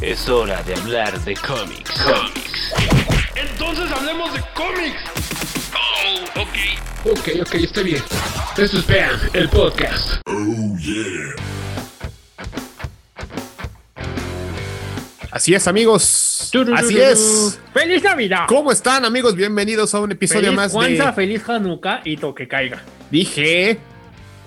Es hora de hablar de cómics. Cómics. Entonces hablemos de cómics. Oh, ok. Ok, ok, está bien. Esto es Bam, el podcast. Así es, amigos. Así es. ¡Feliz Navidad! ¿Cómo están, amigos? Bienvenidos a un episodio feliz más de. feliz Hanukkah y toque caiga. Dije.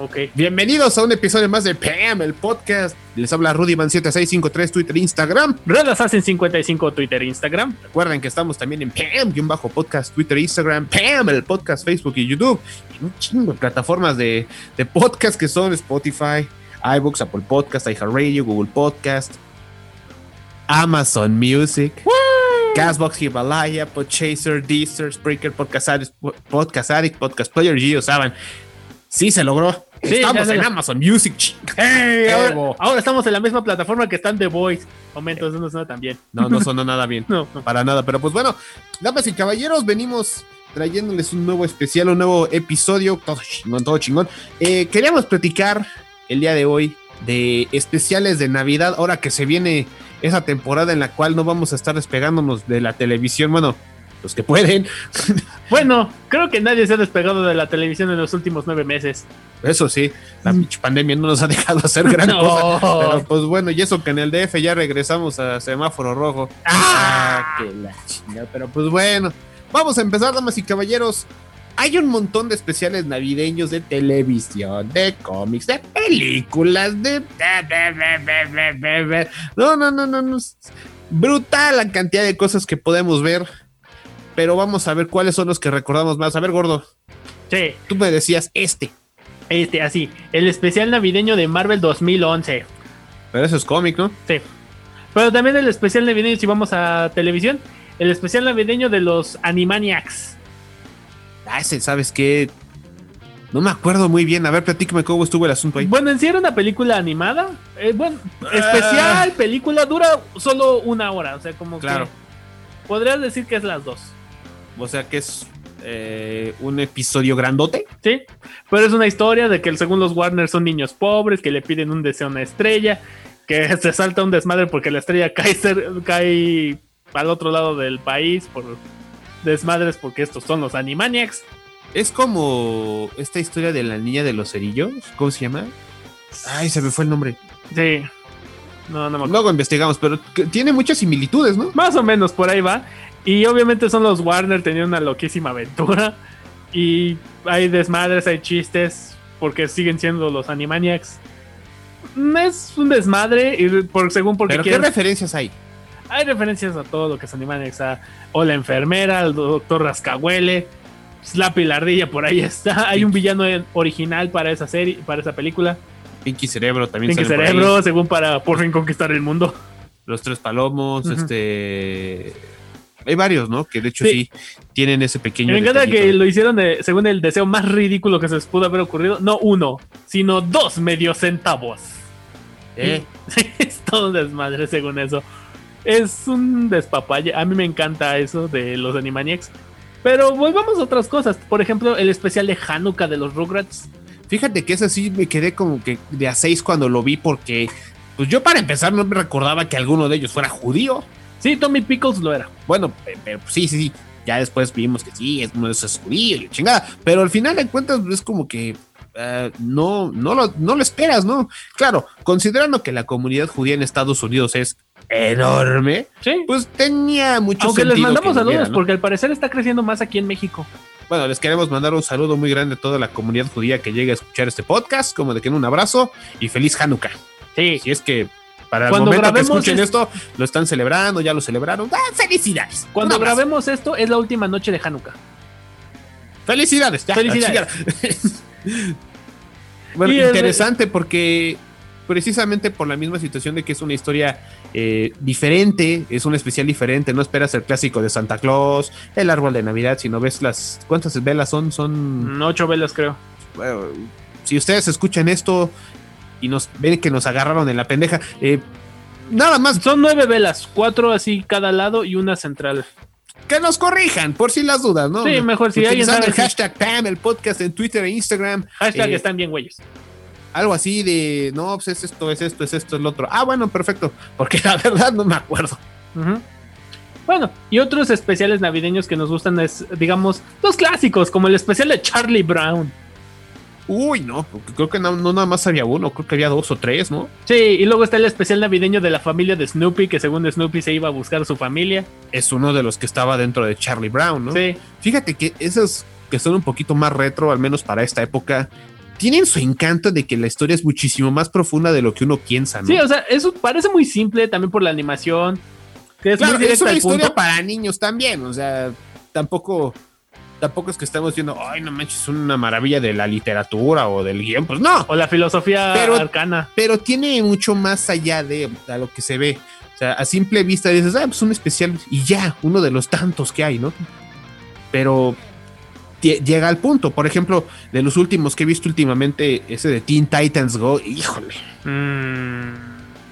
Ok. Bienvenidos a un episodio más de Pam, el podcast. Les habla Rudyman7653, Twitter, Instagram. Red Assassin 55 Twitter, Instagram. Recuerden que estamos también en Pam, un bajo podcast, Twitter, Instagram, Pam, el podcast, Facebook y YouTube. Y un chingo de plataformas de, de podcast que son Spotify, iBooks, Apple Podcast, iHeartRadio, Google Podcast, Amazon Music, Castbox, Himalaya, Podchaser, Deezer, Spreaker, Podcast Addict, Podcast Addict, Podcast Player, Gio. Sí, se logró. Sí, Estamos en Amazon Music. Ahora, ahora estamos en la misma plataforma que están The Voice. Momento, eso no suena tan bien. No, no sonó nada bien. No, no. Para nada, pero pues bueno, damas y caballeros, venimos trayéndoles un nuevo especial, un nuevo episodio, todo chingón, todo chingón. Eh, queríamos platicar el día de hoy de especiales de Navidad, ahora que se viene esa temporada en la cual no vamos a estar despegándonos de la televisión, bueno, los que pueden, Bueno, creo que nadie se ha despegado de la televisión en los últimos nueve meses. eso sí, la pinche pandemia no nos ha dejado hacer gran No. cosa, pero pues bueno, y eso que en el DF ya regresamos a semáforo rojo. Ah, que la chingada. Pero pues bueno, vamos a empezar, damas y caballeros. Hay un montón de especiales navideños de televisión, de cómics, de películas, de. No, no, no, no, no. Brutal la cantidad de cosas que podemos ver. Pero vamos a ver cuáles son los que recordamos más. A ver, gordo, Sí, tú me decías este. este, así. El especial navideño de Marvel 2011. Pero eso es cómic, ¿no? Sí. Pero también el especial navideño, si vamos a televisión, el especial navideño de los Animaniacs. Ah, ese, ¿sabes qué? No me acuerdo muy bien. A ver, platícame cómo estuvo el asunto ahí. Bueno, en sí era una película animada. Eh, bueno, especial, película, dura solo una hora. O sea, como Claro. que. Podrías decir que es las dos. O sea que es eh, un episodio grandote. ¿Sí? Pero es una historia de que según los Warner son niños pobres que le piden un deseo a una estrella. Que se salta un desmadre porque la estrella cae, cae al otro lado del país por desmadres porque estos son los Animaniacs. Es como esta historia de la niña de los cerillos. ¿Cómo se llama? Ay, se me fue el nombre. Sí. No, no me acuerdo. Luego investigamos, pero tiene muchas similitudes, ¿no? Más o menos por ahí va. Y obviamente son los Warner teniendo una loquísima aventura. Y hay desmadres, hay chistes, porque siguen siendo los Animaniacs. Es un desmadre, y por, según porque Pero ¿qué referencias hay? hay referencias a todo lo que es Animaniacs. A, o la enfermera, al doctor Rascahuele, Slappy la ardilla, por ahí está. Hay un villano original para esa serie, para esa película. Pinky Cerebro también. Pinky por. Cerebro, según para por fin conquistar el mundo. Los Tres Palomos, este... Hay varios, ¿no? Que de hecho Sí. sí, tienen ese pequeño... Me encanta detallito. que lo hicieron de- según el deseo más ridículo que se les pudo haber ocurrido. No uno, sino dos medio centavos. Eh, es todo un desmadre según eso. Es un despapalle. A mí me encanta eso de los Animaniacs. Pero volvamos a otras cosas. Por ejemplo, el especial de Hanukkah de los Rugrats. Fíjate que ese sí me quedé como que de a seis cuando lo vi porque... Pues yo para empezar no me recordaba que alguno de ellos fuera judío. Sí, Tommy Pickles lo era. Bueno, pe- pero sí, sí, sí. Ya después vimos que sí, es uno de esos judíos y chingada. Pero al final de cuentas es como que eh, no, no, lo, no lo esperas, ¿no? Claro, considerando que la comunidad judía en Estados Unidos es enorme, Sí. pues tenía mucho Aunque les mandamos que saludos porque al parecer está creciendo más aquí en México. Bueno, les queremos mandar un saludo muy grande a toda la comunidad judía que llegue a escuchar este podcast, como de que en un abrazo y feliz Hanukkah. Sí. Si es que para el Cuando momento que escuchen es- esto, lo están celebrando, ya lo celebraron. ¡Ah, ¡Felicidades! Cuando grabemos esto es la última noche de Hanukkah. ¡Felicidades! ya, Felicidades. Bueno, Y el- interesante porque precisamente por la misma situación de que es una historia eh, diferente, es un especial diferente, no esperas el clásico de Santa Claus, el árbol de Navidad, sino ves las... ¿Cuántas velas son? Son... Ocho velas, creo. bueno, si ustedes escuchan esto y nos ven que nos agarraron en la pendeja, eh, nada más Son nueve velas, cuatro así cada lado y una central. que nos corrijan, por si las dudas, ¿no? Sí, mejor si alguien Utilizando sabe el si- hashtag Pam, el podcast en Twitter e Instagram. Hashtag eh, están bien, güeyes. algo así de, no, pues es esto, es esto, es esto, es lo otro. Ah, bueno, perfecto, porque la verdad no me acuerdo. Bueno, y otros especiales navideños que nos gustan es, digamos, los clásicos, como el especial de Charlie Brown. Uy, no, creo que no, no nada más había uno, creo que había dos o tres, ¿no? Sí, y luego está el especial navideño de la familia de Snoopy, que según Snoopy se iba a buscar a su familia. Es uno de los que estaba dentro de Charlie Brown, ¿no? Sí, Fíjate que esos que son un poquito más retro, al menos para esta época, tienen su encanto de que la historia es muchísimo más profunda de lo que uno piensa, ¿no? sí, o sea, eso parece muy simple también por la animación. Que es Claro, muy es una al historia punto. para niños también, o sea, tampoco tampoco es que estamos viendo, ay, no manches, es una maravilla de la literatura o del guion, pues no, O la filosofía Pero- arcana. pero tiene mucho más allá de a lo que se ve. O sea, a simple vista dices, ah, pues un especial y ya, uno de los tantos que hay, ¿no? Pero llega al punto, por ejemplo, de los últimos que he visto últimamente, ese de Teen Titans Go, híjole, Mm,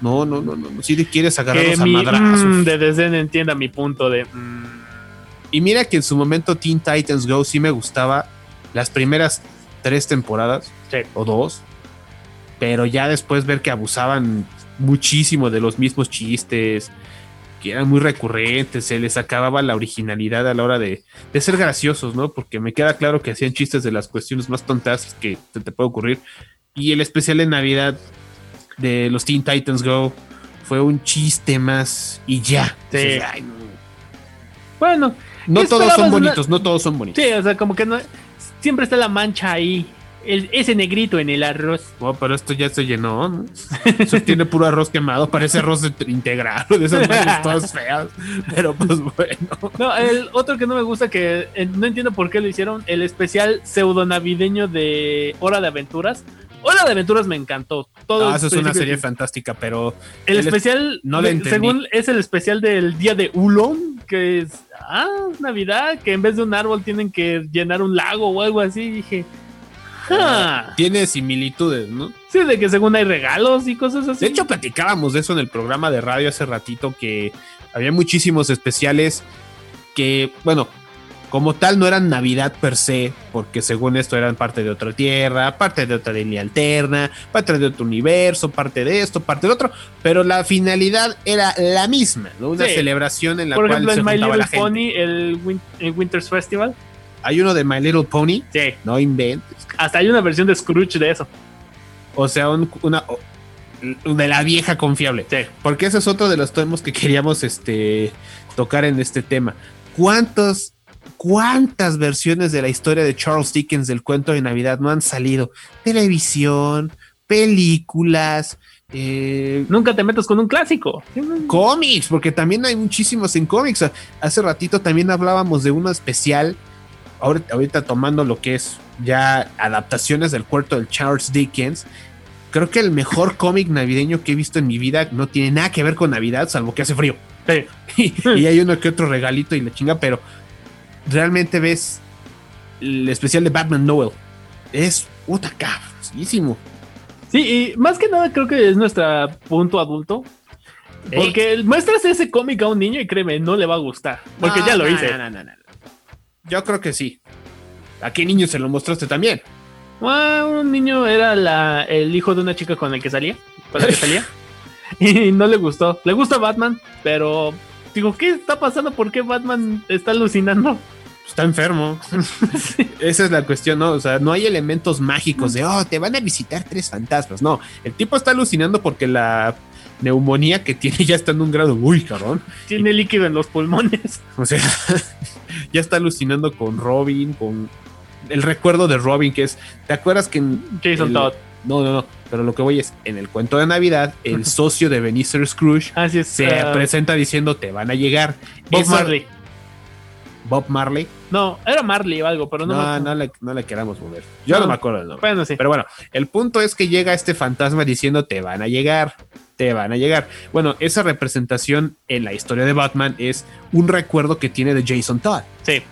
no, no, no, no, si le quieres agarrarlos a madrazos. mm, de desdén entienda mi punto de... mm, Y mira que en su momento Teen Titans Go sí me gustaba las primeras tres temporadas Sí. o dos, pero ya después ver que abusaban muchísimo de los mismos chistes, que eran muy recurrentes, se les acababa la originalidad a la hora de, de ser graciosos, ¿no? Porque me queda claro que hacían chistes de las cuestiones más tontas que te, te puede ocurrir. Y el especial de Navidad de los Teen Titans Go fue un chiste más y ya. Sí. Dices, "Ay, no". Bueno, No ¿Qué todos son una- bonitos, no todos son bonitos. sí, o sea, como que no... Siempre está la mancha ahí. el- ese negrito en el arroz. Oh, pero esto ya se llenó, ¿no? Eso tiene puro arroz quemado, parece arroz de- integral, de esas madres todas feas. Pero pues bueno. No, el otro que no me gusta, que eh, no entiendo por qué lo hicieron, el especial pseudo navideño de Hora de Aventuras. Hora de Aventuras me encantó. Todo Ah, eso es una serie fantástica, pero El el es- especial, no le entendí. según es el especial del día de Ulon, que es, ah, Navidad, que en vez de un árbol tienen que llenar un lago o algo así. Dije, ah, tiene similitudes, ¿no? sí, de que según hay regalos y cosas así. De hecho, platicábamos de eso en el programa de radio hace ratito, que había muchísimos especiales que, bueno, como tal no eran Navidad per se, porque según esto eran parte de otra tierra, parte de otra línea alterna, parte de otro universo, parte de esto, parte de otro, pero la finalidad era la misma, ¿no? Una Sí. celebración en la por cual ejemplo, se en My la Little gente. Pony, el, Win- el Winter's Festival. Hay uno de My Little Pony, Sí, no inventes. hasta hay una versión de Scrooge de eso. O sea, un- una de la vieja confiable. Sí. Porque ese es otro de los temas que queríamos este, tocar en este tema. ¿Cuántos, ¿Cuántas versiones de la historia de Charles Dickens del cuento de Navidad no han salido? Televisión, películas, eh, Nunca te metas con un clásico. cómics, porque también hay muchísimos en cómics. Hace ratito también hablábamos de uno especial, ahorita, ahorita tomando lo que es ya adaptaciones del cuento de Charles Dickens. Creo que el mejor cómic navideño que he visto en mi vida no tiene nada que ver con Navidad, salvo que hace frío. Sí. y, y hay uno que otro regalito y la chinga, pero realmente ves el especial de Batman Noel. Es puta cabrosísimo. Sí, y más que nada creo que es nuestro punto adulto. Porque muestras ese cómic a un niño y créeme, no le va a gustar. Porque No, ya lo no, hice. no. Yo creo que sí. ¿A qué niño se lo mostraste también? Ah, un niño era la, el hijo de una chica con el que salía. Con la que salía. y no le gustó. Le gusta Batman, pero digo, ¿qué está pasando? ¿Por qué Batman está alucinando? Está enfermo. Esa es la cuestión, ¿no? O sea, no hay elementos mágicos de, oh, te van a visitar tres fantasmas. No, el tipo está alucinando porque la neumonía que tiene ya está en un grado, uy, cabrón. Tiene líquido en los pulmones. O sea, ya está alucinando con Robin, con el recuerdo de Robin, que es, ¿te acuerdas que en Jason Todd. No, no, no, pero lo que voy es, en el cuento de Navidad, el socio de Benicio Scrooge Así es. se ah, presenta diciendo, te van a llegar. Bob Marley. Bob Marley. No, era Marley o algo, pero no. No, me- no, le, no le queramos mover. Yo no, No. me acuerdo del nombre. Bueno, sí. Pero bueno, el punto es que llega este fantasma diciendo te van a llegar, te van a llegar. Bueno, esa representación en la historia de Batman es un recuerdo que tiene de Jason Todd. Sí,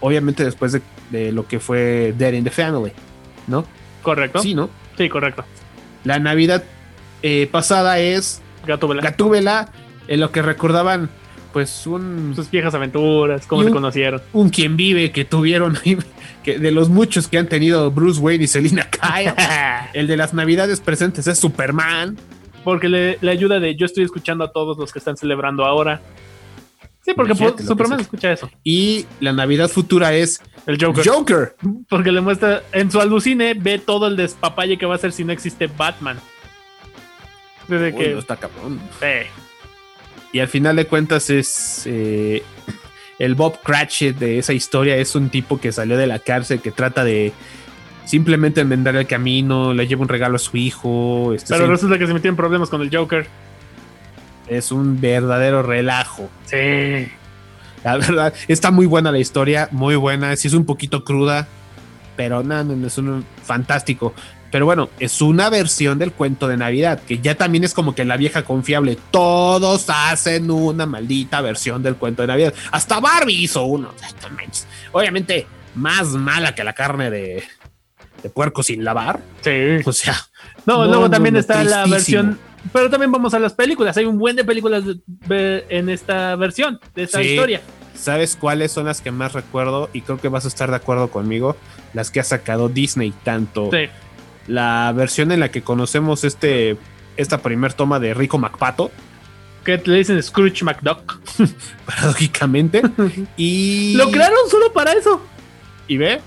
Obviamente después de, de lo que fue Dead in the Family, ¿no? correcto. Sí, ¿no? Sí, correcto. La Navidad eh, pasada es Gatúbela. Gatúbela, en lo que recordaban pues un, Sus viejas aventuras, cómo se conocieron. un quien vive que tuvieron que de los muchos que han tenido Bruce Wayne y Selina Kyle. El de las navidades presentes es Superman. Porque le, le ayuda de yo estoy escuchando a todos los que están celebrando ahora. Sí, porque Imagínate lo Superman escucha eso. Y la Navidad futura es El Joker. Joker. Porque le muestra en su alucine, ve todo el despapalle que va a hacer si no existe Batman. Desde Uy, que. no está cabrón. Sí. Y al final de cuentas es eh, el Bob Cratchit de esa historia. Es un tipo que salió de la cárcel que trata de simplemente enmendar el camino, le lleva un regalo a su hijo. este, Pero resulta que se metieron problemas con el Joker. Es un verdadero relajo. Sí. La verdad, está muy buena la historia, muy buena. Sí es un poquito cruda, pero no, no, es un fantástico. Pero bueno, es una versión del cuento de Navidad, que ya también es como que la vieja confiable. Todos hacen una maldita versión del cuento de Navidad. Hasta Barbie hizo uno. Obviamente, más mala que la carne de, de puerco sin lavar. Sí. O sea, No, No, luego no, también no, está la versión. Pero también vamos a las películas. Hay un buen de películas de- en esta versión, de esta Sí. historia. ¿sabes cuáles son las que más recuerdo? Y creo que vas a estar de acuerdo conmigo. Las que ha sacado Disney, tanto Sí. la versión en la que conocemos este esta primer toma de Rico MacPato, Que le dicen Scrooge McDuck. paradójicamente, y Lo crearon solo para eso. y ve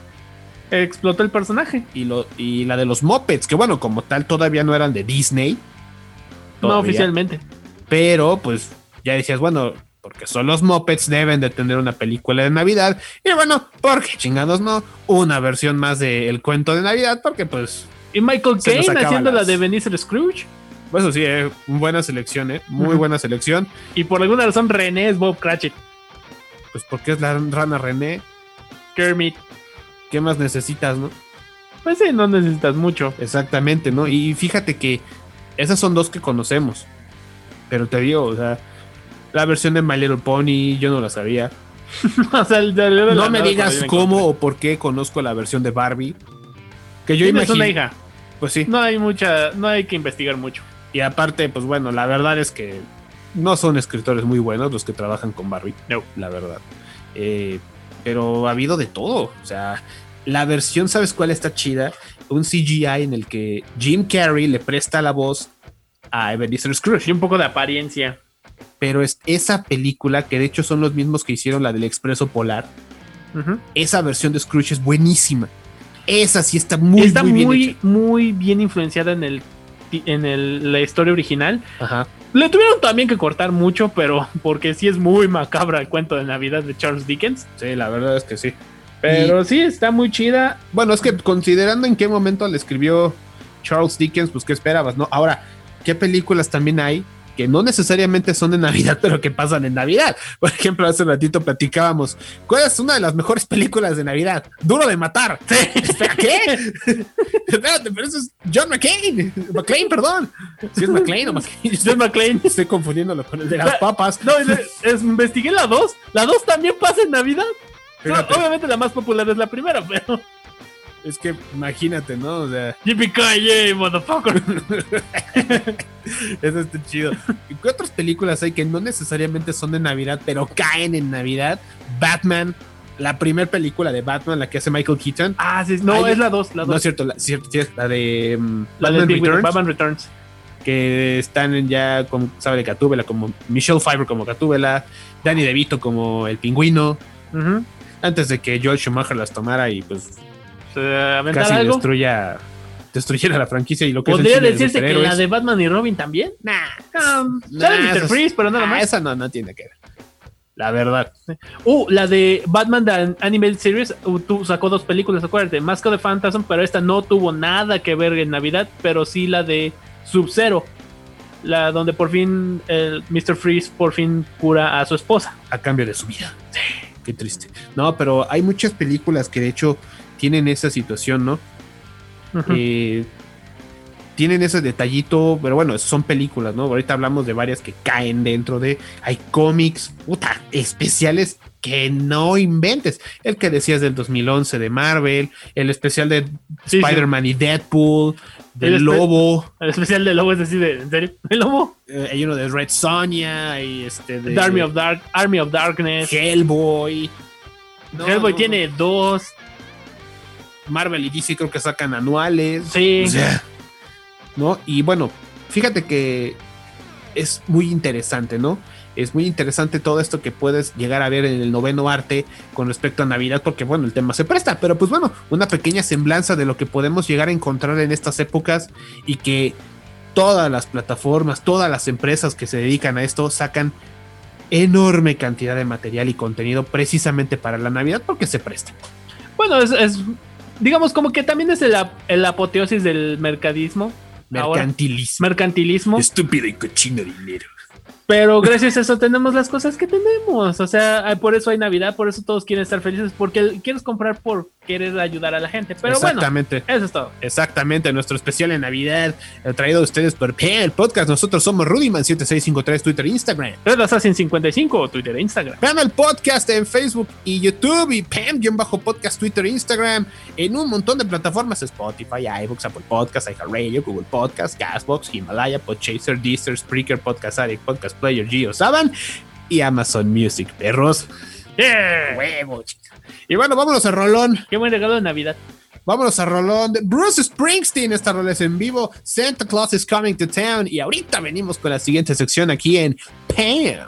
Explotó el personaje. y lo y la de los Muppets, que bueno, como tal todavía no eran de Disney, No oficialmente. pero pues ya decías, bueno, porque son los Muppets deben de tener una película de Navidad y bueno, porque chingados no, una versión más de El cuento de Navidad, porque pues Y Michael Caine haciendo la de Benicio Scrooge. pues eso sí, eh, buena selección, eh, muy buena selección, Y por alguna razón René es Bob Cratchit. pues porque es la rana René, Kermit. ¿Qué más necesitas, no? Pues sí, no necesitas mucho. Exactamente, ¿no? Y fíjate que esas son dos que conocemos. Pero te digo, o sea, la versión de My Little Pony, yo no la sabía. o sea, No me digas cómo encontré. o por qué conozco la versión de Barbie. Que yo imagino. una hija. Pues sí. No hay mucha, no hay que investigar mucho. Y aparte, pues bueno, la verdad es que no son escritores muy buenos los que trabajan con Barbie. No. La verdad. Eh, pero ha habido de todo. O sea, la versión, ¿sabes cuál está chida? Un CGI en el que Jim Carrey le presta la voz a Ebenezer Scrooge. Y un poco de apariencia. pero es esa película, que de hecho son los mismos que hicieron la del Expreso Polar, esa versión de Scrooge es buenísima. Esa sí está muy, Está muy, muy, bien muy, bien influenciada en el en el- la historia original. Ajá. Le tuvieron también que cortar mucho, pero porque sí es muy macabra el cuento de Navidad de Charles Dickens. Sí, la verdad es que sí. Pero sí, está muy chida. Bueno, es que considerando en qué momento le escribió Charles Dickens, pues qué esperabas, ¿no? Ahora, ¿qué películas también hay que no necesariamente son de Navidad, pero que pasan en Navidad? Por ejemplo, hace ratito platicábamos, ¿cuál es una de las mejores películas de Navidad? Duro de matar. Espera, ¿qué? Espérate, pero eso es John McCain. McClane, perdón. Si es McClane o McCain. John McClane. Estoy confundiéndolo con el de las papas. No, es- es- investigué la 2. La 2 también pasa en Navidad. Fíjate. obviamente la más popular es la primera, pero. Es que imagínate, ¿no? O sea, Yippee motherfucker. eso está chido. ¿Y qué otras películas hay que no necesariamente son de Navidad, pero caen en Navidad? Batman, la primera película de Batman, la que hace Michael Keaton. Ah, sí, no, es la 2. La No 2. es cierto, la, cierto, sí, la de mm, la de Batman Wheel, Returns, Batman Returns. que están ya con sabe Gatúbela como Michelle Pfeiffer como Gatúbela, Danny DeVito como el pingüino, antes de que Joel Schumacher las tomara y pues ¿Se aventar casi algo? destruya destruyera la franquicia y lo que es el Podría cine de decirse que la de Batman y Robin también. Nah, Um, Nah, Mr. Freeze, pero nada ah, más. esa no, no tiene que ver. La verdad. Uh, la de Batman The Animated Series uh, tú, sacó dos películas, acuérdate. Mask of the Phantasm, pero esta no tuvo nada que ver en Navidad, pero sí la de Sub-Zero. La donde por fin el Mr. Freeze por fin cura a su esposa. A cambio de su vida. qué triste. No, pero hay muchas películas que de hecho tienen esa situación, ¿no? Eh, tienen ese detallito, pero bueno, son películas, ¿no? Ahorita hablamos de varias que caen dentro de. Hay cómics, puta, especiales que no inventes. El que decías del 2011 de Marvel, el especial de Sí, sí. Spider-Man y Deadpool, del El Lobo, El especial de Lobo es decir, de, ¿en serio? ¿El Lobo? eh, hay uno de Red Sonja y este de The Army of Dark, Army of Darkness. Hellboy. No, Hellboy no, tiene dos. Marvel y DC creo que sacan anuales. Sí. O sea, ¿no? Y bueno, fíjate que es muy interesante, ¿no? Es muy interesante todo esto que puedes llegar a ver en el noveno arte con respecto a Navidad, porque bueno, el tema se presta, pero pues bueno, una pequeña semblanza de lo que podemos llegar a encontrar en estas épocas y que todas las plataformas, todas las empresas que se dedican a esto sacan enorme cantidad de material y contenido precisamente para la Navidad porque se presta. Bueno, es, es- digamos como que también es el, ap- el apoteosis del mercadismo. Ahora, Mercantilismo. mercantilismo. Estúpido y cochino dinero. Pero gracias a eso tenemos las cosas que tenemos. O sea, por eso hay Navidad, por eso todos quieren estar felices, porque quieres comprar por querer ayudar a la gente. Pero bueno, Exactamente. eso es todo. Exactamente, nuestro especial en Navidad, eh, traído a ustedes por el podcast. Nosotros somos Rudyman7653, Twitter e Instagram. Red Assassin 55, Twitter e Instagram. Vean el podcast en Facebook y YouTube y Pam-podcast, Twitter e Instagram, en un montón de plataformas: Spotify, iBooks, Apple Podcast, iHeartRadio, Google Podcast, Castbox, Himalaya, Podchaser, Deezer, Spreaker, Podcast Addict, Podcast Player, Geo Saban y Amazon Music, perros. Yeah. Huevo, chica. Y bueno, vámonos a Rolón. Qué buen regalo de Navidad. Vámonos a Rolón de Bruce Springsteen. Esta rola es en vivo. Santa Claus is coming to town. Y ahorita venimos con la siguiente sección aquí en Pam.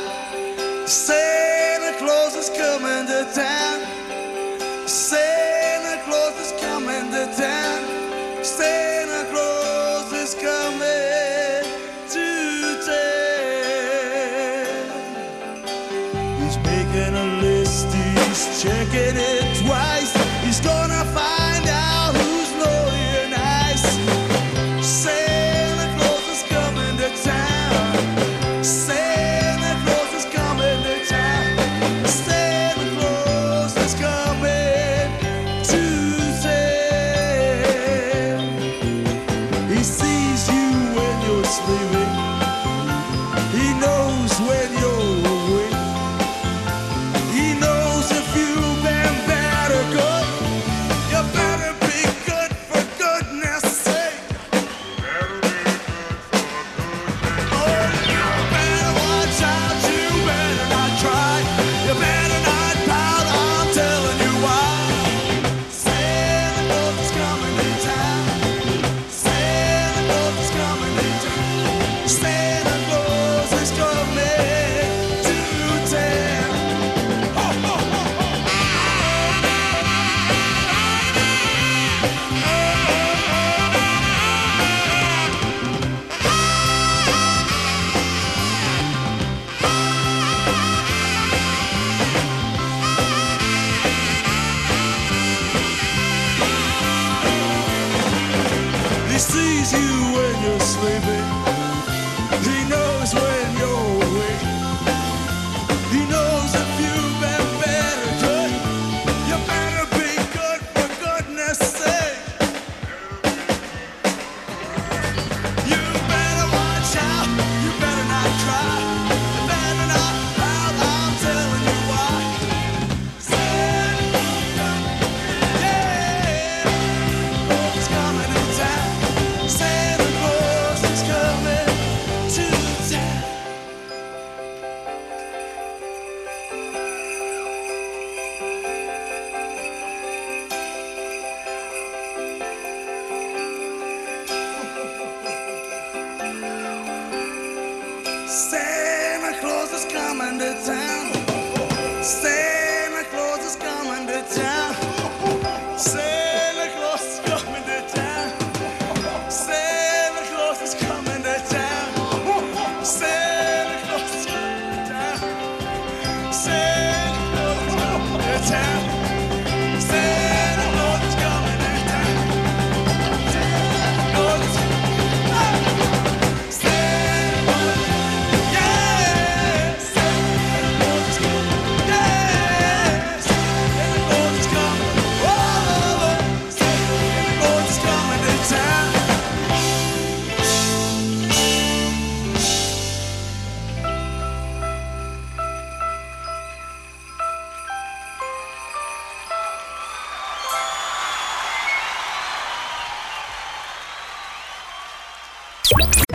Just check it in.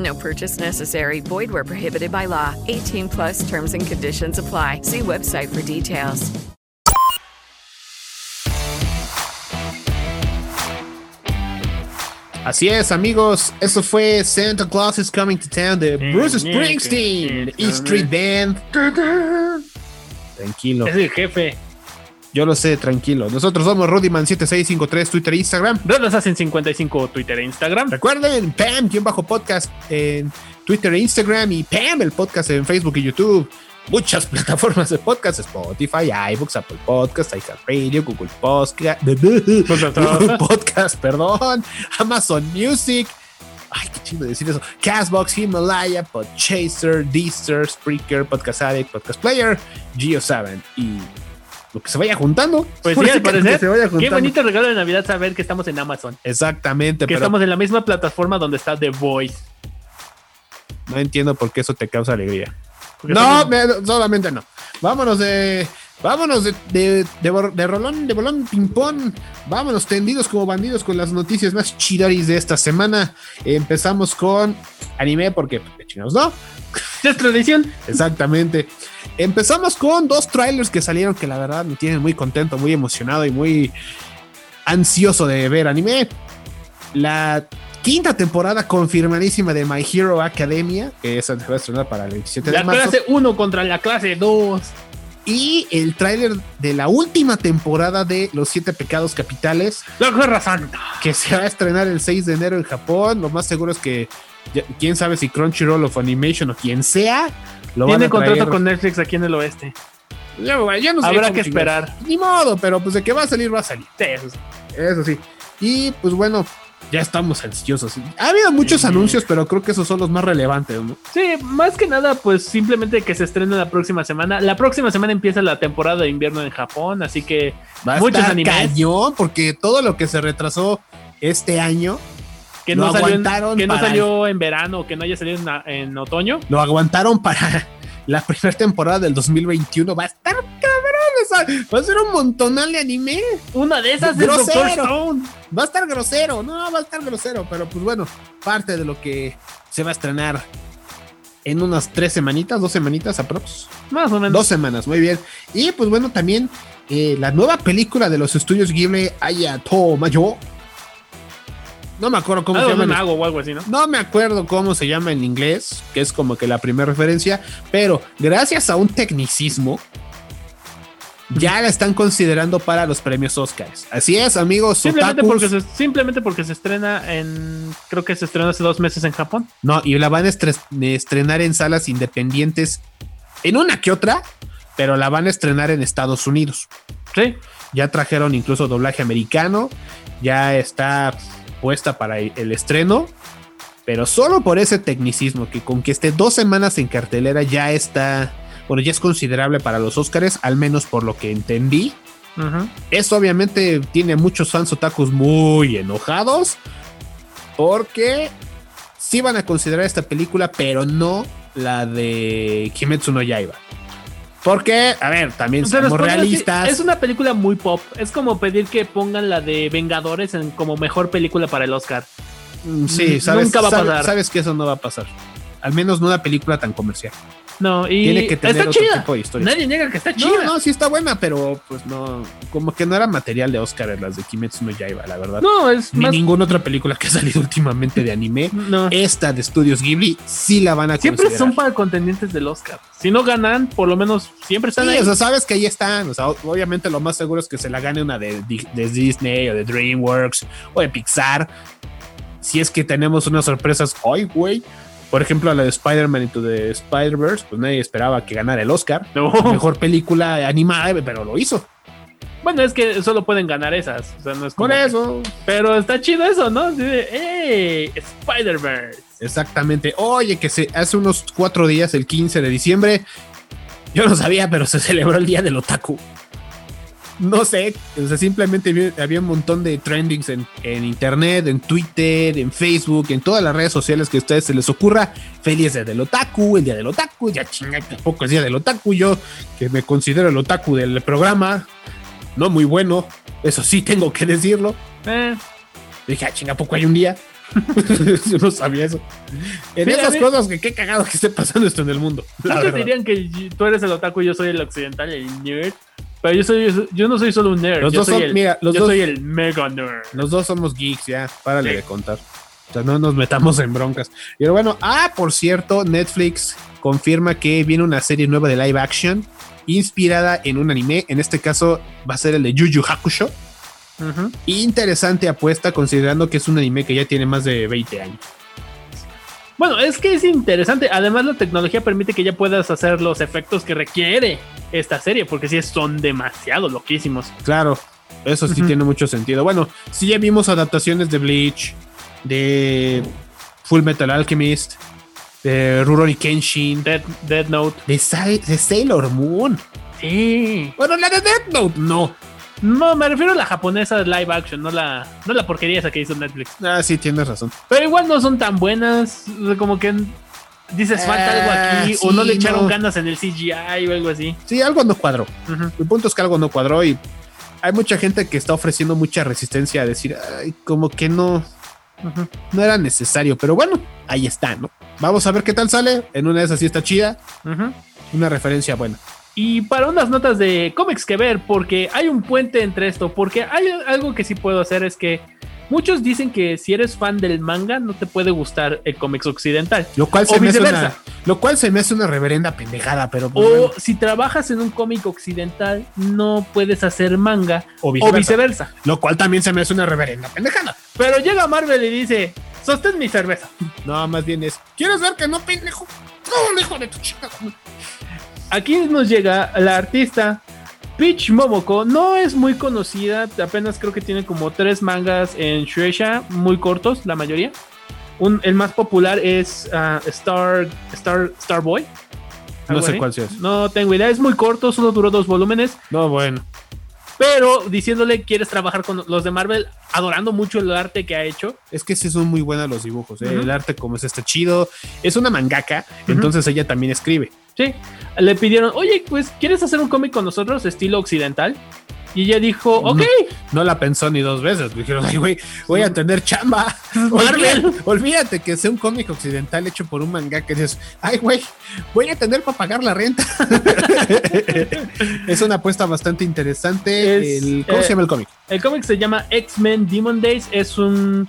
No purchase necessary. Void where prohibited by law. 18 plus terms and conditions apply. See website for details. Así es, amigos. Eso fue Santa Claus is Coming to Town de Bruce Springsteen, E Street Band. Tranquilo. Es el jefe. Yo lo sé, tranquilo. Nosotros somos Rudyman7653, Twitter e Instagram. Red Assassin 55, Twitter e Instagram. Recuerden, Pam-podcast en Twitter e Instagram y Pam, el podcast en Facebook y YouTube. Muchas plataformas de podcast, Spotify, iBooks, Apple Podcast, iHeartRadio, Google Podcast, Google Podcast, perdón, Amazon Music. Ay, qué chido decir eso. Castbox, Himalaya, Podchaser, Deezer, Spreaker, Podcast Addict, Podcast Player, Geo7 y lo que se vaya juntando. Pues sí, al parecer. se vaya Qué bonito regalo de Navidad saber que estamos en Amazon. Exactamente, Que pero estamos en la misma plataforma donde está The Voice. no entiendo por qué eso te causa alegría. Porque No, me- solamente no. Vámonos de. Vámonos de, de, de, de rolón, de bolón ping-pong. Vámonos tendidos como bandidos con las noticias más chidaris de esta semana. Empezamos con anime, porque pues, chingados, ¿no? ¿Ya es tradición? Exactamente. Empezamos con dos trailers que salieron que la verdad me tienen muy contento, muy emocionado y muy ansioso de ver anime. La quinta temporada confirmadísima de My Hero Academia, que esa se va a estrenar para el 27 La de marzo. clase 1 contra la clase 2. Y el tráiler de la última temporada de Los Siete Pecados Capitales, La Guerra Santa. que se va a estrenar el 6 de enero en Japón. Lo más seguro es que, ya- quién sabe si Crunchyroll o Funimation o quien sea, lo van Tiene a contrato traer. con Netflix aquí en el oeste. Ya, ya no sé Habrá que chingados. esperar. Ni modo, pero pues de que va a salir, va a salir. Sí, eso sí. Eso sí. Y pues bueno, ya estamos ansiosos. Ha habido muchos anuncios, pero creo que esos son los más relevantes, ¿no? Sí, más que nada, pues simplemente que se estrene la próxima semana. La próxima semana empieza la temporada de invierno en Japón, así que Va a muchos estar animes cañón, porque todo lo que se retrasó este año que no, salió en, que no salió en verano, que no haya salido en, en otoño. lo aguantaron para la primera temporada del 2021. Va a estar cabrón, va a ser un montonal de anime. Una de esas es Grosero. Doctor Stone. Va a estar grosero, no, va a estar grosero, pero pues bueno, parte de lo que se va a estrenar en unas tres semanitas, dos semanitas aprox. Más o menos. Dos semanas, muy bien. Y pues bueno, también eh, la nueva película de los estudios Ghibli, Ayato Mayo. No me acuerdo cómo Algo se llama. mago o algo así, ¿no? No me acuerdo cómo se llama en inglés, que es como que la primera referencia, pero gracias a un tecnicismo, ya la están considerando para los premios Oscars. Así es, amigos. Simplemente otakus. porque, se, simplemente porque se estrena en. Creo que se estrenó hace dos meses en Japón. No, y la van a estre- estrenar en salas independientes, en una que otra, pero la van a estrenar en Estados Unidos. Sí. Ya trajeron incluso doblaje americano. Ya está puesta para el estreno. Pero solo por ese tecnicismo, que con que esté dos semanas en cartelera ya está, bueno, ya es considerable para los Oscars, al menos por lo que entendí. Esto obviamente tiene muchos fans otakus muy enojados porque sí van a considerar esta película, pero no la de Kimetsu no Yaiba. Porque, a ver, también O sea, somos realistas. Es una película muy pop. Es como pedir que pongan la de Vengadores en como mejor película para el Oscar. Mm, Sí, sabes, Nunca va a sabes- pasar. sabes que eso no va a pasar. Al menos no una película tan comercial. No, y Tiene que tener está otro chida. tipo de historias. Nadie niega que está No, chida. no, sí está buena, pero pues no, como que no era material de Oscar las de Kimetsu no Yaiba, la verdad. No, es Ni más. ninguna otra película que ha salido últimamente de anime. No. Esta de Studios Ghibli sí la van a Siempre considerar. son para contendientes del Oscar. Si no ganan, por lo menos siempre están Sí, ahí. o sea, sabes que ahí están. O sea, obviamente lo más seguro es que se la gane una de, de Disney o de DreamWorks o de Pixar. Si es que tenemos unas sorpresas hoy, güey. Por ejemplo, la de Spider-Man Into the Spider-Verse, pues nadie esperaba que ganara el Oscar. No. Mejor película animada, pero lo hizo. Bueno, es que solo pueden ganar esas. O sea, no es Por que- eso. Pero está chido eso, ¿no? De, ¡Ey! Spider-Verse. Exactamente. Oye, que se, hace unos cuatro días, el 15 de diciembre, yo no sabía, pero se celebró el Día del Otaku. No sé, o sea, simplemente había un montón de trendings en, en internet, en Twitter, en Facebook, en todas las redes sociales que a ustedes se les ocurra. Feliz Día del Otaku, el Día del Otaku, ya chinga, tampoco es Día del Otaku. Yo, que me considero el Otaku del programa, no muy bueno, eso sí tengo que decirlo. Eh, Dije, ah, chinga, ¿a poco hay un día? Yo no sabía eso. En Sí, a esas cosas que qué cagado que esté pasando esto en el mundo. verdad. dirían que tú eres el otaku y yo soy el occidental, el nerd. Pero yo soy yo no soy solo un nerd. Los yo dos soy son- el, mira, los yo dos- soy el mega nerd. Los dos somos geeks, ya. Párale Sí. de contar. O sea, no nos metamos en broncas. Pero bueno, ah, por cierto, Netflix confirma que viene una serie nueva de live action inspirada en un anime. En este caso va a ser el de Yu Yu Hakusho. Interesante apuesta considerando que es un anime que ya tiene más de 20 años. Bueno, es que es interesante. Además, la tecnología permite que ya puedas hacer los efectos que requiere esta serie, porque sí son demasiado loquísimos. Claro, eso sí tiene mucho sentido. Bueno, sí ya vimos adaptaciones de Bleach, de Full Metal Alchemist, de Rurouni Kenshin, Dead, Dead Note. de, Sa- de Sailor Moon. Sí. Bueno, la de Death Note, no. No, me refiero a la japonesa live action, no la, no la porquería esa que hizo Netflix. Ah, sí, tienes razón. Pero igual no son tan buenas. o sea, Como que dices, falta algo aquí. Ah, o no le echaron no. ganas en el CGI o algo así. Sí, algo no cuadró. Ujú. El punto es que algo no cuadró y hay mucha gente que está ofreciendo mucha resistencia a decir, ay, como que no, no era necesario. Pero bueno, ahí está, ¿no? Vamos a ver qué tal sale. En una de esas sí está chida. Una referencia buena. Y para unas notas de cómics que ver, porque hay un puente entre esto, porque hay algo que sí puedo hacer es que muchos dicen que si eres fan del manga no te puede gustar el cómics occidental. Lo cual O se me hace una, lo cual se me hace una reverenda pendejada, pero O bueno, si trabajas en un cómic occidental no puedes hacer manga O o viceversa. viceversa. lo cual también se me hace una reverenda pendejada. Pero llega Marvel y dice, sostén mi cerveza. No, más bien es, ¿quieres ver que no pendejo? No, hijo de tu chica. Aquí nos llega la artista Peach Momoko. No es muy conocida, apenas creo que tiene como tres mangas en Shueisha, muy cortos, la mayoría. Un- el más popular es ah, Star, Star, Starboy. No Algo sé cuál sea. No tengo idea, es muy corto, solo duró dos volúmenes. No, bueno. Pero diciéndole quieres trabajar con los de Marvel, adorando mucho el arte que ha hecho. Es que sí son muy buenos los dibujos. ¿eh? El arte como es está chido. Es una mangaka, entonces ella también escribe. Sí, le pidieron, oye, pues, ¿quieres hacer un cómic con nosotros, estilo occidental? Y ella dijo, ok, No la pensó ni dos veces. Dijeron, ay, güey, voy a tener chamba. Marvel. olvídate, olvídate que sea un cómic occidental hecho por un mangaka. que dices, ay, güey, voy a tener para pagar la renta. es una apuesta bastante interesante. Es, El- ¿Cómo eh, se llama el cómic? El cómic se llama X-Men Demon Days. Es un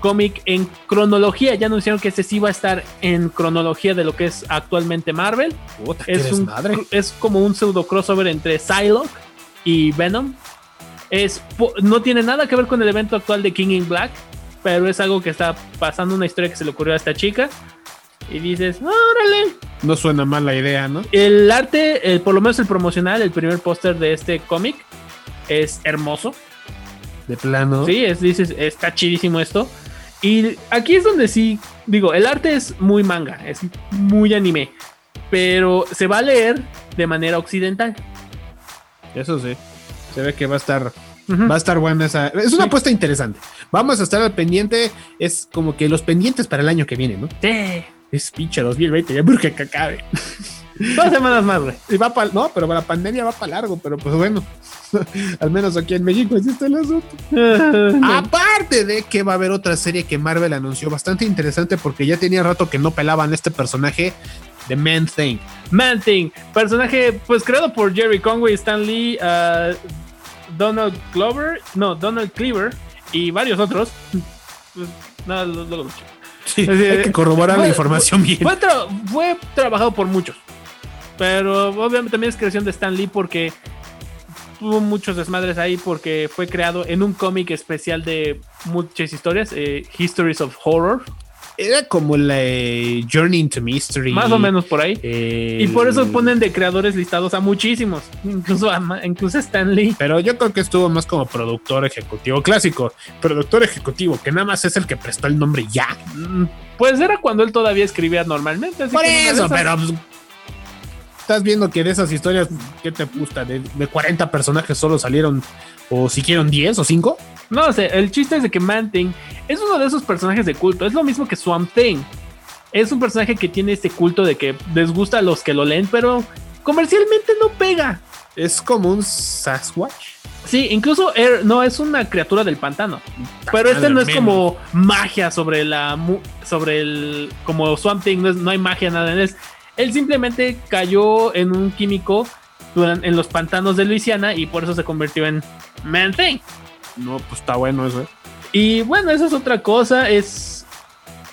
cómic en cronología. Ya anunciaron que este sí va a estar en cronología de lo que es actualmente Marvel. Puta, Es, un, desmadre. es como un pseudo crossover entre Psylocke y Venom. Es, no tiene nada que ver con el evento actual de King in Black, pero es algo que está pasando, una historia que se le ocurrió a esta chica. Y dices, órale. No suena mal la idea, ¿no? El arte, el, por lo menos el promocional, el primer póster de este cómic, es hermoso. De plano. Sí, es, dices, está chidísimo esto. Y aquí es donde sí, digo, el arte es muy manga, es muy anime, pero se va a leer de manera occidental. Eso sí. Se ve que va a estar. Va a estar buena esa. Es una apuesta interesante. Vamos a estar al pendiente. Es como que los pendientes para el año que viene, ¿no? Sí. Es pinche 2020, ya porque que acabe. Dos semanas más, güey. Y va para. No, pero la pandemia va para largo, pero pues bueno. al menos aquí en México está el asunto. Aparte de que va a haber otra serie que Marvel anunció bastante interesante porque ya tenía rato que no pelaban este personaje de Man Thing. Man Thing, personaje pues creado por Jerry Conway, Stan Lee, uh, Donald Glover, no, Donald Cleaver y varios otros. Pues, nada, lo- luego lo checo. Sí, hay que corroborar la información bien. Fue, tra- fue trabajado por muchos. Pero obviamente también es creación de Stan Lee porque tuvo muchos desmadres ahí porque fue creado en un cómic especial de muchas historias, eh, Histories of Horror, Era como la eh, Journey into Mystery. más o menos por ahí. Eh, Y por eso ponen de creadores listados a muchísimos, incluso a incluso a Stan Lee. Pero yo creo que estuvo más como productor ejecutivo clásico. Productor ejecutivo, que nada más es el que prestó el nombre ya. Mm, Pues era cuando él todavía escribía normalmente. así Por que eso, pero estás viendo que de esas historias, ¿qué te gusta? De, de 40 personajes solo salieron o siquieron 10 o 5. No sé, el chiste es de que Man Thing es uno de esos personajes de culto. Es lo mismo que Swamp Thing. Es un personaje que tiene este culto de que les gusta a los que lo leen, pero comercialmente no pega. Es como un Sasquatch. Sí, incluso Air no es una criatura del pantano. Pero este no es como magia sobre la sobre el como Swamp Thing, no, es- no hay magia nada en él. Simplemente cayó en un químico en los pantanos de Luisiana y por eso se convirtió en Man Thing. No, pues está bueno eso. ¿eh? Y bueno, eso es otra cosa. Es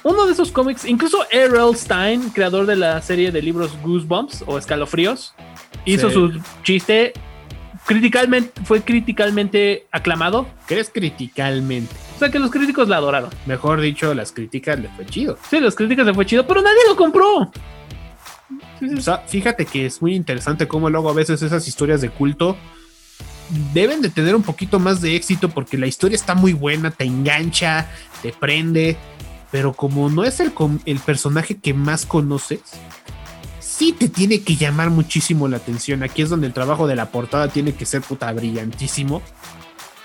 uno de esos cómics. Incluso R.L. Stein, creador de la serie de libros Goosebumps o Escalofríos, hizo Sí. su chiste. Criticalmente, fue críticamente aclamado. ¿Crees criticalmente? O sea que los críticos la adoraron. Mejor dicho, las críticas le fue chido. Sí, los críticos le fue chido, pero nadie lo compró. Fíjate que es muy interesante cómo luego a veces esas historias de culto deben de tener un poquito más de éxito porque la historia está muy buena, te engancha, te prende, pero como no es el, el personaje que más conoces, sí te tiene que llamar muchísimo la atención. Aquí es donde el trabajo de la portada tiene que ser puta brillantísimo.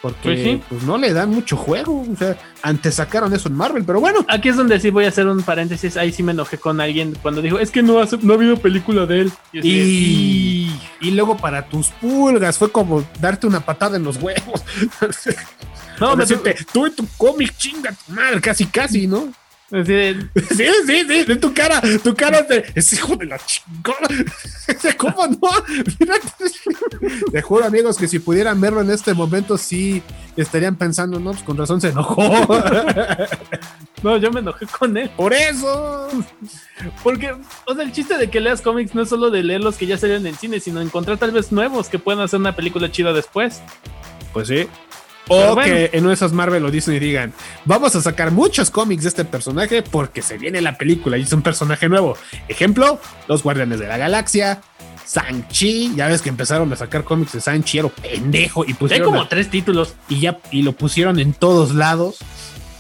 Porque Pues sí. pues no le dan mucho juego. O sea, antes sacaron eso en Marvel, pero bueno. Aquí es donde sí voy a hacer un paréntesis. Ahí sí me enojé con alguien cuando dijo: Es que no, hace- no ha habido película de él. Y, Y, y luego para tus pulgas fue como darte una patada en los huevos. No, No, me- decirte, tú y tu cómic, chinga tu madre, casi, casi, ¿no? Sí, sí, sí, de tu cara, tu cara es de, es hijo de la chingada. ¿Cómo no? Mira, te juro, amigos, que si pudieran verlo en este momento, sí estarían pensando, no, pues con razón se enojó. No, yo me enojé con él. Por eso. Porque, o sea, el chiste de que leas cómics no es solo de leer los que ya salieron en cine, sino encontrar tal vez nuevos que puedan hacer una película chida después. Pues sí. Pero O bueno. que en esas Marvel lo dicen y digan, vamos a sacar muchos cómics de este personaje porque se viene la película y es un personaje nuevo. Ejemplo, los Guardianes de la Galaxia, Shang-Chi, ya ves que empezaron a sacar cómics de Shang-Chi, era pendejo y Hay pusieron como a- tres títulos. y ya y lo pusieron en todos lados.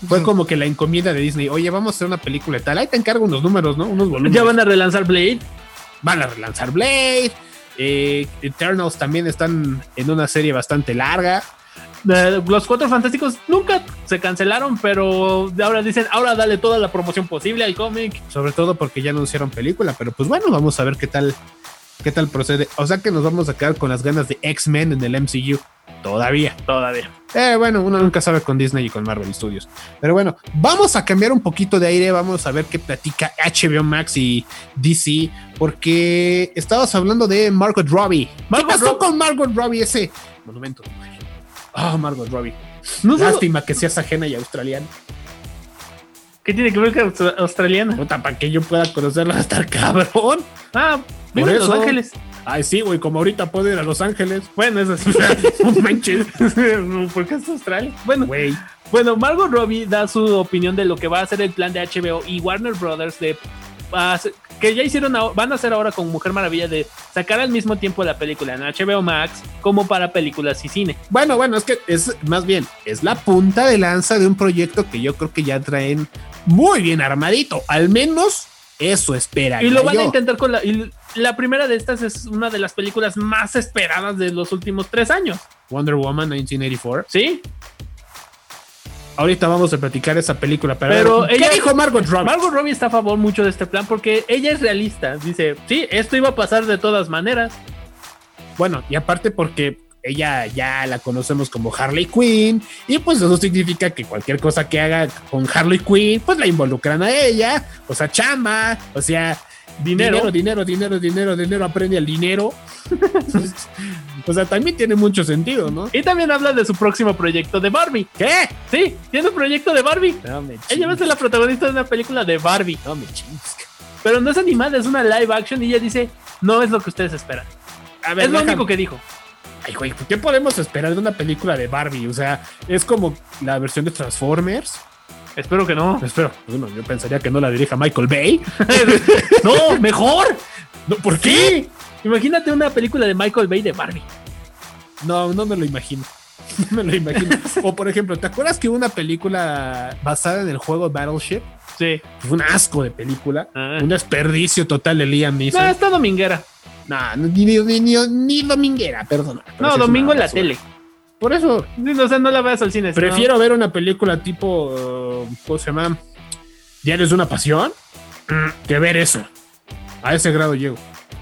Fue como que la encomienda de Disney, oye, vamos a hacer una película y tal, ahí te encargo unos números, ¿no? Unos volúmenes. Ya van a relanzar Blade. Van a relanzar Blade. eh, Eternals también están en una serie bastante larga. Los cuatro fantásticos nunca se cancelaron, pero ahora dicen, ahora dale toda la promoción posible al cómic. sobre todo porque ya anunciaron película, pero pues bueno, vamos a ver qué tal, qué tal procede. O sea que nos vamos a quedar con las ganas de X-Men en el MCU. Todavía. Todavía. Eh, bueno, uno nunca sabe con Disney y con Marvel Studios. Pero bueno, vamos a cambiar un poquito de aire, vamos a ver qué platica HBO Max y DC, porque estabas hablando de Margot Robbie. ¿Qué pasó Rob- con Margot Robbie ese monumento? Ah, Margot Robbie. No solo- Lástima que seas ajena y australiana. ¿Qué tiene que ver con austra- australiana? Puta, para que yo pueda conocerla hasta el cabrón. Ah, vive en Los. Ángeles. Ay, sí, güey, como ahorita puedo ir a Los Ángeles. Bueno, eso sí. No manches. Porque es Australia. Bueno, Güey. bueno, Margot Robbie da su opinión de lo que va a ser el plan de HBO y Warner Brothers de a que ya hicieron, van a hacer ahora con Mujer Maravilla de sacar al mismo tiempo la película en HBO Max como para películas y cine. Bueno, bueno, es que es más bien, es la punta de lanza de un proyecto que yo creo que ya traen muy bien armadito. Al menos eso espera. Y lo van a intentar con la. y la primera de estas es una de las películas más esperadas de los últimos tres años. Wonder Woman 1984. ¿Sí? Ahorita vamos a platicar esa película, pero, Pero ¿qué ella- dijo Margot Robbie? Margot Robbie está a favor mucho de este plan porque ella es realista. Dice, sí, esto iba a pasar de todas maneras. Bueno, y aparte porque ella ya la conocemos como Harley Quinn y pues eso significa que cualquier cosa que haga con Harley Quinn pues la involucran a ella, o sea, chamba, o sea, Dinero. dinero, dinero, dinero, dinero, dinero, aprende el dinero. o sea, también tiene mucho sentido, ¿no? Y también habla de su próximo proyecto de Barbie. ¿Qué? Sí, tiene un proyecto de Barbie. No me Ella va a ser la protagonista de una película de Barbie. No me chingues. Pero no es animada, es una live action y ella dice, no es lo que ustedes esperan. A ver, es lo único que dijo. Ay, güey, ¿qué podemos esperar de una película de Barbie? O sea, es como la versión de Transformers. Espero que no. Espero, bueno, yo pensaría que no la dirija Michael Bay. no, mejor. No, ¿Por qué? Imagínate una película de Michael Bay de Barbie. No, no me lo imagino. No me lo imagino. O por ejemplo, ¿te acuerdas que una película basada en el juego Battleship? Sí. Fue un asco de película. Ah. Un desperdicio total de Liam No, Neeson. está dominguera. Nah, ni, ni, ni, ni- ni dominguera, perdón. No, domingo en la tele. Por eso, Sí, O sea, no la veas al cine. sino- prefiero ver una película tipo, ¿cómo se llama? Diarios de una pasión, que ver eso. A ese grado llego.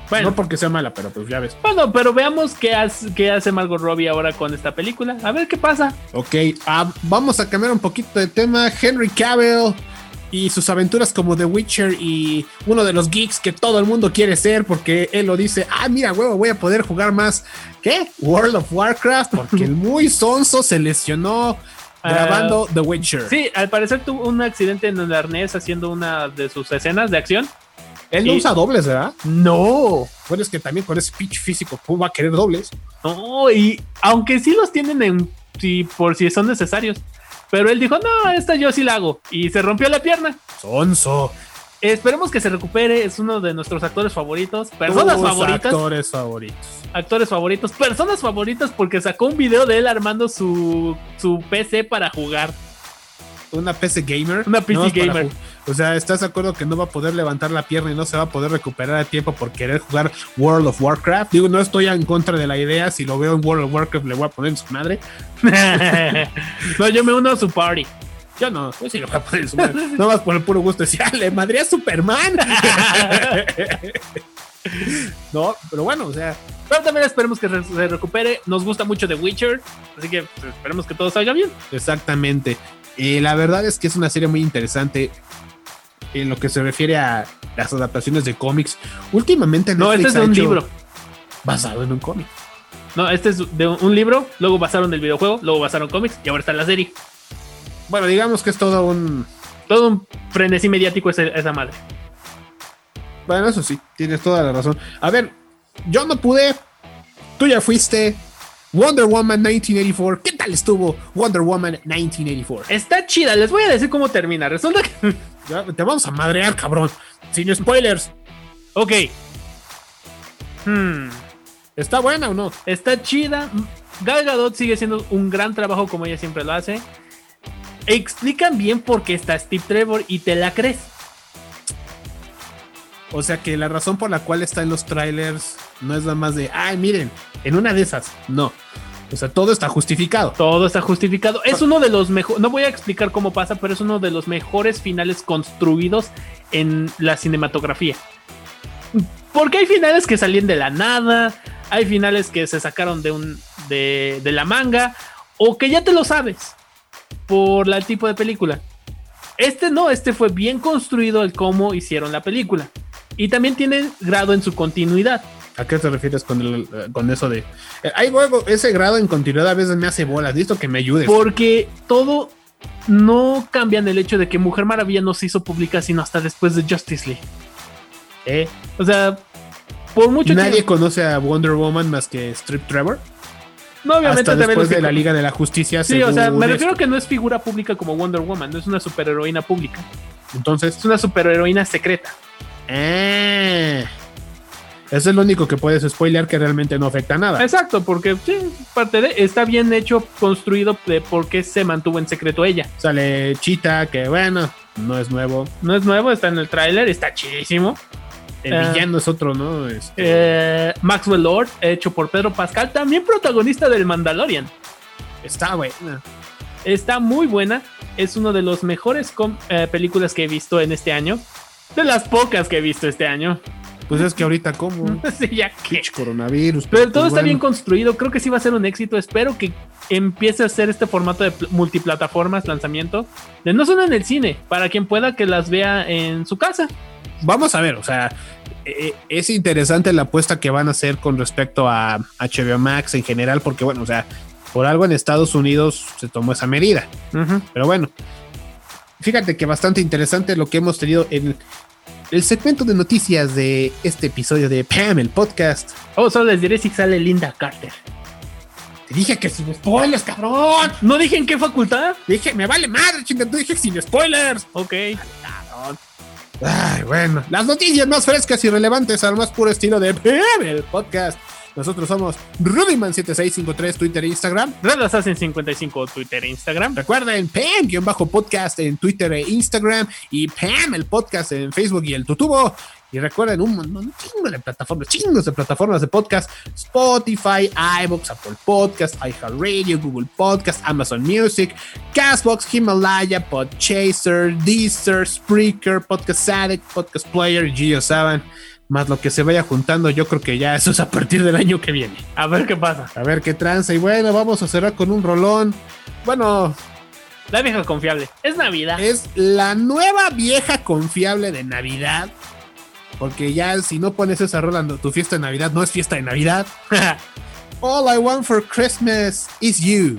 Bueno. No porque sea mala, pero pues ya ves. Bueno, pero veamos qué hace, qué hace Margot Robbie ahora con esta película. A ver qué pasa. Ok, ah, vamos a cambiar un poquito de tema. Henry Cavill y sus aventuras como The Witcher y uno de los geeks que todo el mundo quiere ser porque él lo dice, ah, mira, huevo, voy a poder jugar más, ¿qué? World of Warcraft, porque el muy sonso se lesionó grabando The Witcher. Sí, al parecer tuvo un accidente en el arnés haciendo una de sus escenas de acción. Él no y- usa dobles, ¿verdad? No. Bueno, es que también con ese pitch físico, ¿cómo va a querer dobles? No, y aunque sí los tienen en si por si son necesarios. Pero él dijo, no, esta yo sí la hago. Y se rompió la pierna. Sonso. Esperemos que se recupere. Es uno de nuestros actores favoritos. Personas favoritas. Actores favoritos. Actores favoritos. Personas favoritas porque sacó un video de él armando su, su PC para jugar. Una PC gamer. Una PC gamer. O sea, ¿estás de acuerdo que no va a poder levantar la pierna y no se va a poder recuperar a tiempo por querer jugar World of Warcraft? Digo, no estoy en contra de la idea. Si lo veo en World of Warcraft, le voy a poner en su madre. no, yo me uno a su party. Yo no, yo sí le voy a poner en su madre. Nada más por el puro gusto. Decía, le madre a Superman. no, pero bueno, o sea, Pero también esperemos que se recupere. Nos gusta mucho The Witcher. Así que pues, esperemos que todo salga bien. Exactamente. Eh, la verdad es que es una serie muy interesante en lo que se refiere a las adaptaciones de cómics. Últimamente No, este Netflix es de un libro. basado en un cómic. No, este es de un libro. Luego basaron el videojuego. Luego basaron cómics. Y ahora está la serie. Bueno, digamos que es todo un. Todo un frenesí mediático esa madre. Bueno, eso sí, tienes toda la razón. A ver, yo no pude. Tú ya fuiste. Wonder Woman 1984. ¿Qué tal estuvo Wonder Woman 1984? Está chida. Les voy a decir cómo termina. Resulta que. Ya, te vamos a madrear, cabrón. Sin spoilers. ok. Hmm. ¿Está buena o no? Está chida. Gal Gadot sigue siendo un gran trabajo como ella siempre lo hace. Explican bien por qué está Steve Trevor y te la crees. O sea que la razón por la cual está en los trailers no es nada más de, ay, miren, en una de esas. No. O sea, todo está justificado. Todo está justificado. Es uno de los mejores. No voy a explicar cómo pasa, pero es uno de los mejores finales construidos en la cinematografía. Porque hay finales que salían de la nada, hay finales que se sacaron de un de, de la manga o que ya te lo sabes por el tipo de película. Este no, este fue bien construido el cómo hicieron la película y también tiene grado en su continuidad. ¿A qué te refieres con, el- eh, con eso de... eh, Hay luego ese grado en continuidad a veces me hace bolas. Listo que me ayudes. Porque todo no cambia en el hecho de que Mujer Maravilla no se hizo pública sino hasta después de Justice League. ¿Eh? O sea, por mucho Nadie tiempo. conoce a Wonder Woman más que Strip Trevor. No, obviamente hasta después de la Liga de la Justicia. Sí, o sea, me refiero esto. que no es figura pública como Wonder Woman, no es una superheroína pública, Entonces, es una superheroína secreta. Eso es lo único que puedes spoilear que realmente no afecta a nada. Exacto, porque sí, parte de está bien hecho, construido de por qué se mantuvo en secreto ella. Sale Chita, que bueno, no es nuevo. No es nuevo, está en el tráiler, está chidísimo. El Ah. villano es otro, ¿no? Este, Eh, Maxwell Lord, hecho por Pedro Pascal, también protagonista del Mandalorian. está buena. Está muy buena. Es una de las mejores com- eh, películas que he visto en este año. De las pocas que he visto este año. Pues es que ahorita, ¿cómo? sí, ya que. Coronavirus. Pero todo pues está bueno. bien construido. Creo que sí va a ser un éxito. Espero que empiece a hacer este formato de pl- multiplataformas lanzamiento. De no solo en el cine, para quien pueda que las vea en su casa. Vamos a ver, o sea, eh, es interesante la apuesta que van a hacer con respecto a HBO Max en general, porque bueno, o sea, por algo en Estados Unidos se tomó esa medida. Pero bueno, fíjate que bastante interesante lo que hemos tenido en el segmento de noticias de este episodio de Pam, el podcast. Oh, solo les diré si sale Linda Carter. Te dije que sin spoilers, cabrón. ¿No dije en qué facultad? Dije, me vale madre, chinga, tú dije sin spoilers. Ok. Ay, bueno, las noticias más frescas y relevantes al más puro estilo de Pam, el podcast. Nosotros somos Rudyman7653, Twitter e Instagram. Red Assassin 55, Twitter e Instagram. Recuerden, Pam-podcast en Twitter e Instagram y Pam, el podcast en Facebook y el Tutubo. Y recuerden un montón, un chingo de plataformas, chingos de plataformas de podcast: Spotify, iBooks, Apple Podcast, iHeartRadio, Google Podcast, Amazon Music, Castbox, Himalaya, Podchaser, Deezer, Spreaker, Podcast Addict, Podcast Player, y ya saben, más lo que se vaya juntando, yo creo que ya eso es a partir del año que viene. A ver qué pasa. A ver qué tranza. Y bueno, vamos a cerrar con un rolón. Bueno, La vieja confiable. Es Navidad. es la nueva vieja confiable de Navidad. Porque ya si no pones esa rola tu fiesta de Navidad, no es fiesta de Navidad. All I want for Christmas is you.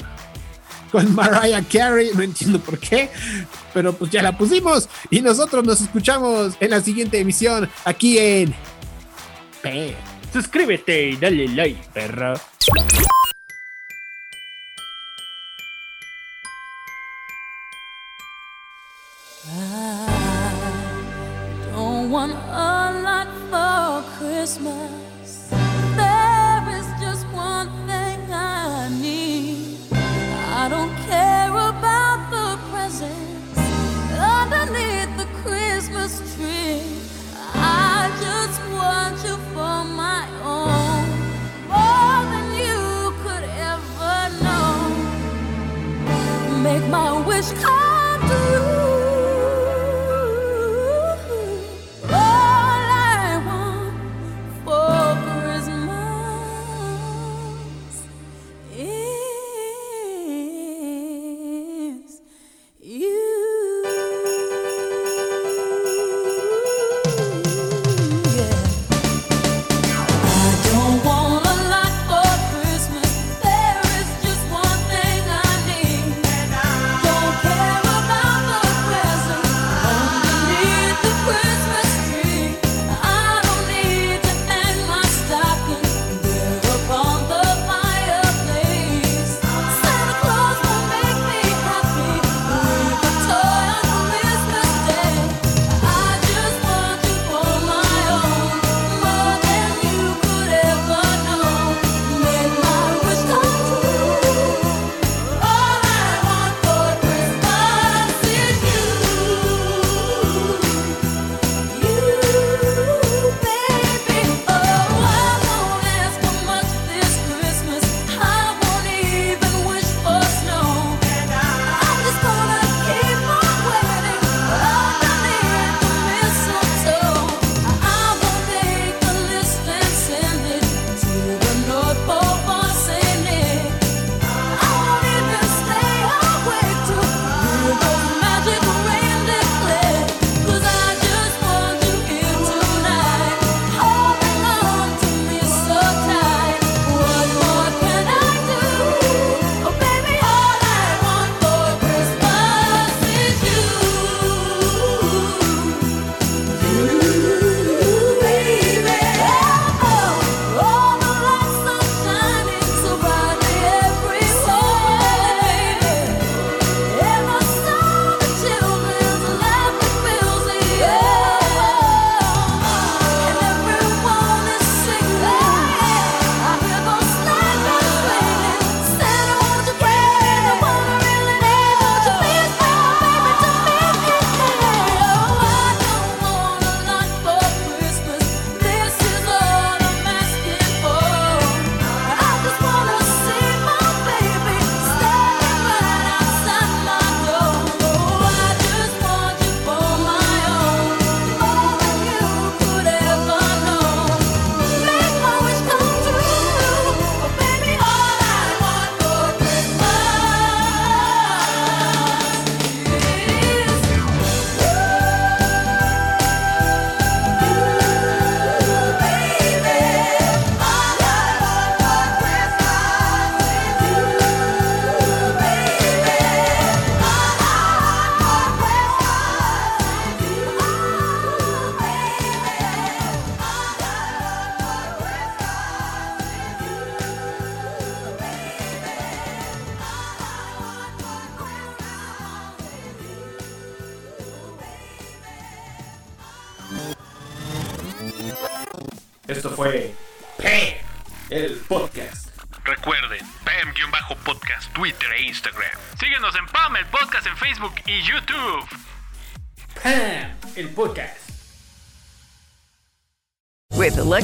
Con Mariah Carey, no entiendo por qué, pero pues ya la pusimos. Y nosotros nos escuchamos en la siguiente emisión aquí en... Pe- Suscríbete y dale like, perro. Don't want a lot for Christmas.